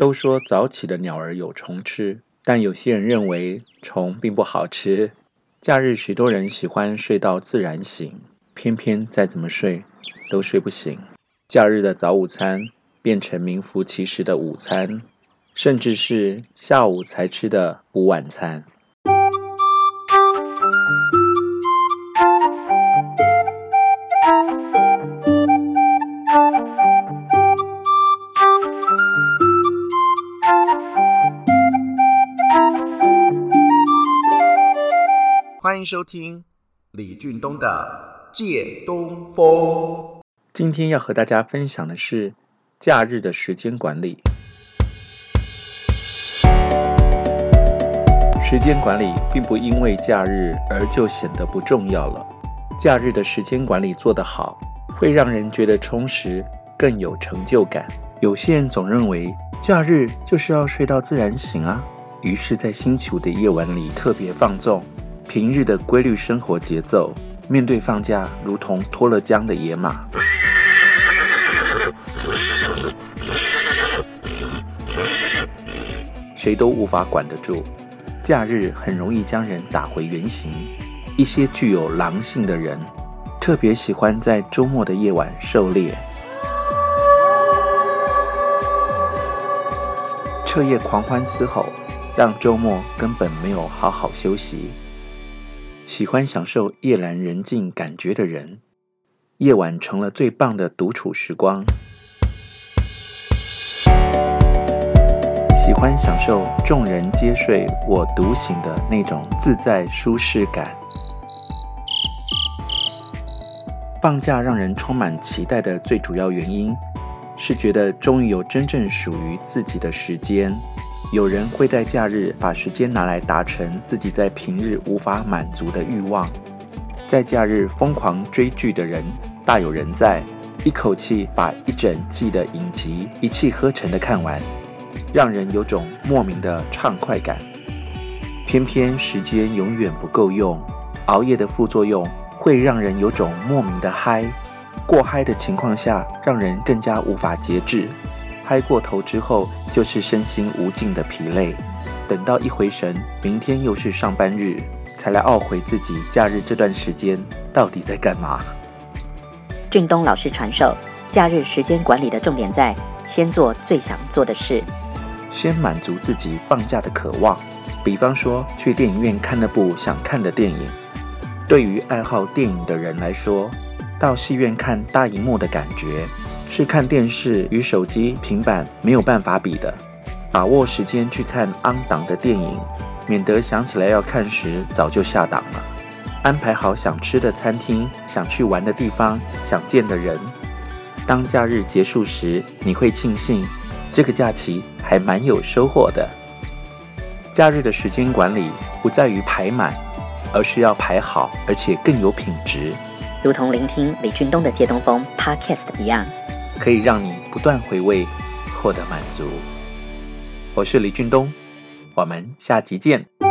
都说早起的鸟儿有虫吃，但有些人认为虫并不好吃。假日，许多人喜欢睡到自然醒，偏偏再怎么睡都睡不醒。假日的早午餐变成名副其实的午餐，甚至是下午才吃的午晚餐。欢迎收听李俊东的《借东风》。今天要和大家分享的是假日的时间管理。时间管理并不因为假日而就显得不重要了。假日的时间管理做得好，会让人觉得充实，更有成就感。有些人总认为假日就是要睡到自然醒啊，于是，在星期五的夜晚里特别放纵。平日的规律生活节奏，面对放假如同脱了缰的野马，谁都无法管得住。假日很容易将人打回原形。一些具有狼性的人，特别喜欢在周末的夜晚狩猎，彻夜狂欢嘶吼，让周末根本没有好好休息。喜欢享受夜阑人静感觉的人，夜晚成了最棒的独处时光。喜欢享受众人皆睡我独醒的那种自在舒适感。放假让人充满期待的最主要原因，是觉得终于有真正属于自己的时间。有人会在假日把时间拿来达成自己在平日无法满足的欲望，在假日疯狂追剧的人大有人在，一口气把一整季的影集一气呵成的看完，让人有种莫名的畅快感。偏偏时间永远不够用，熬夜的副作用会让人有种莫名的嗨，过嗨的情况下让人更加无法节制。嗨过头之后，就是身心无尽的疲累。等到一回神，明天又是上班日，才来懊悔自己假日这段时间到底在干嘛。俊东老师传授，假日时间管理的重点在先做最想做的事，先满足自己放假的渴望。比方说，去电影院看那部想看的电影。对于爱好电影的人来说，到戏院看大荧幕的感觉。是看电视与手机、平板没有办法比的。把握时间去看 on 档的电影，免得想起来要看时早就下档了。安排好想吃的餐厅、想去玩的地方、想见的人。当假日结束时，你会庆幸这个假期还蛮有收获的。假日的时间管理不在于排满，而是要排好，而且更有品质。如同聆听李俊东的《借东风》Podcast 一样。可以让你不断回味，获得满足。我是李俊东，我们下集见。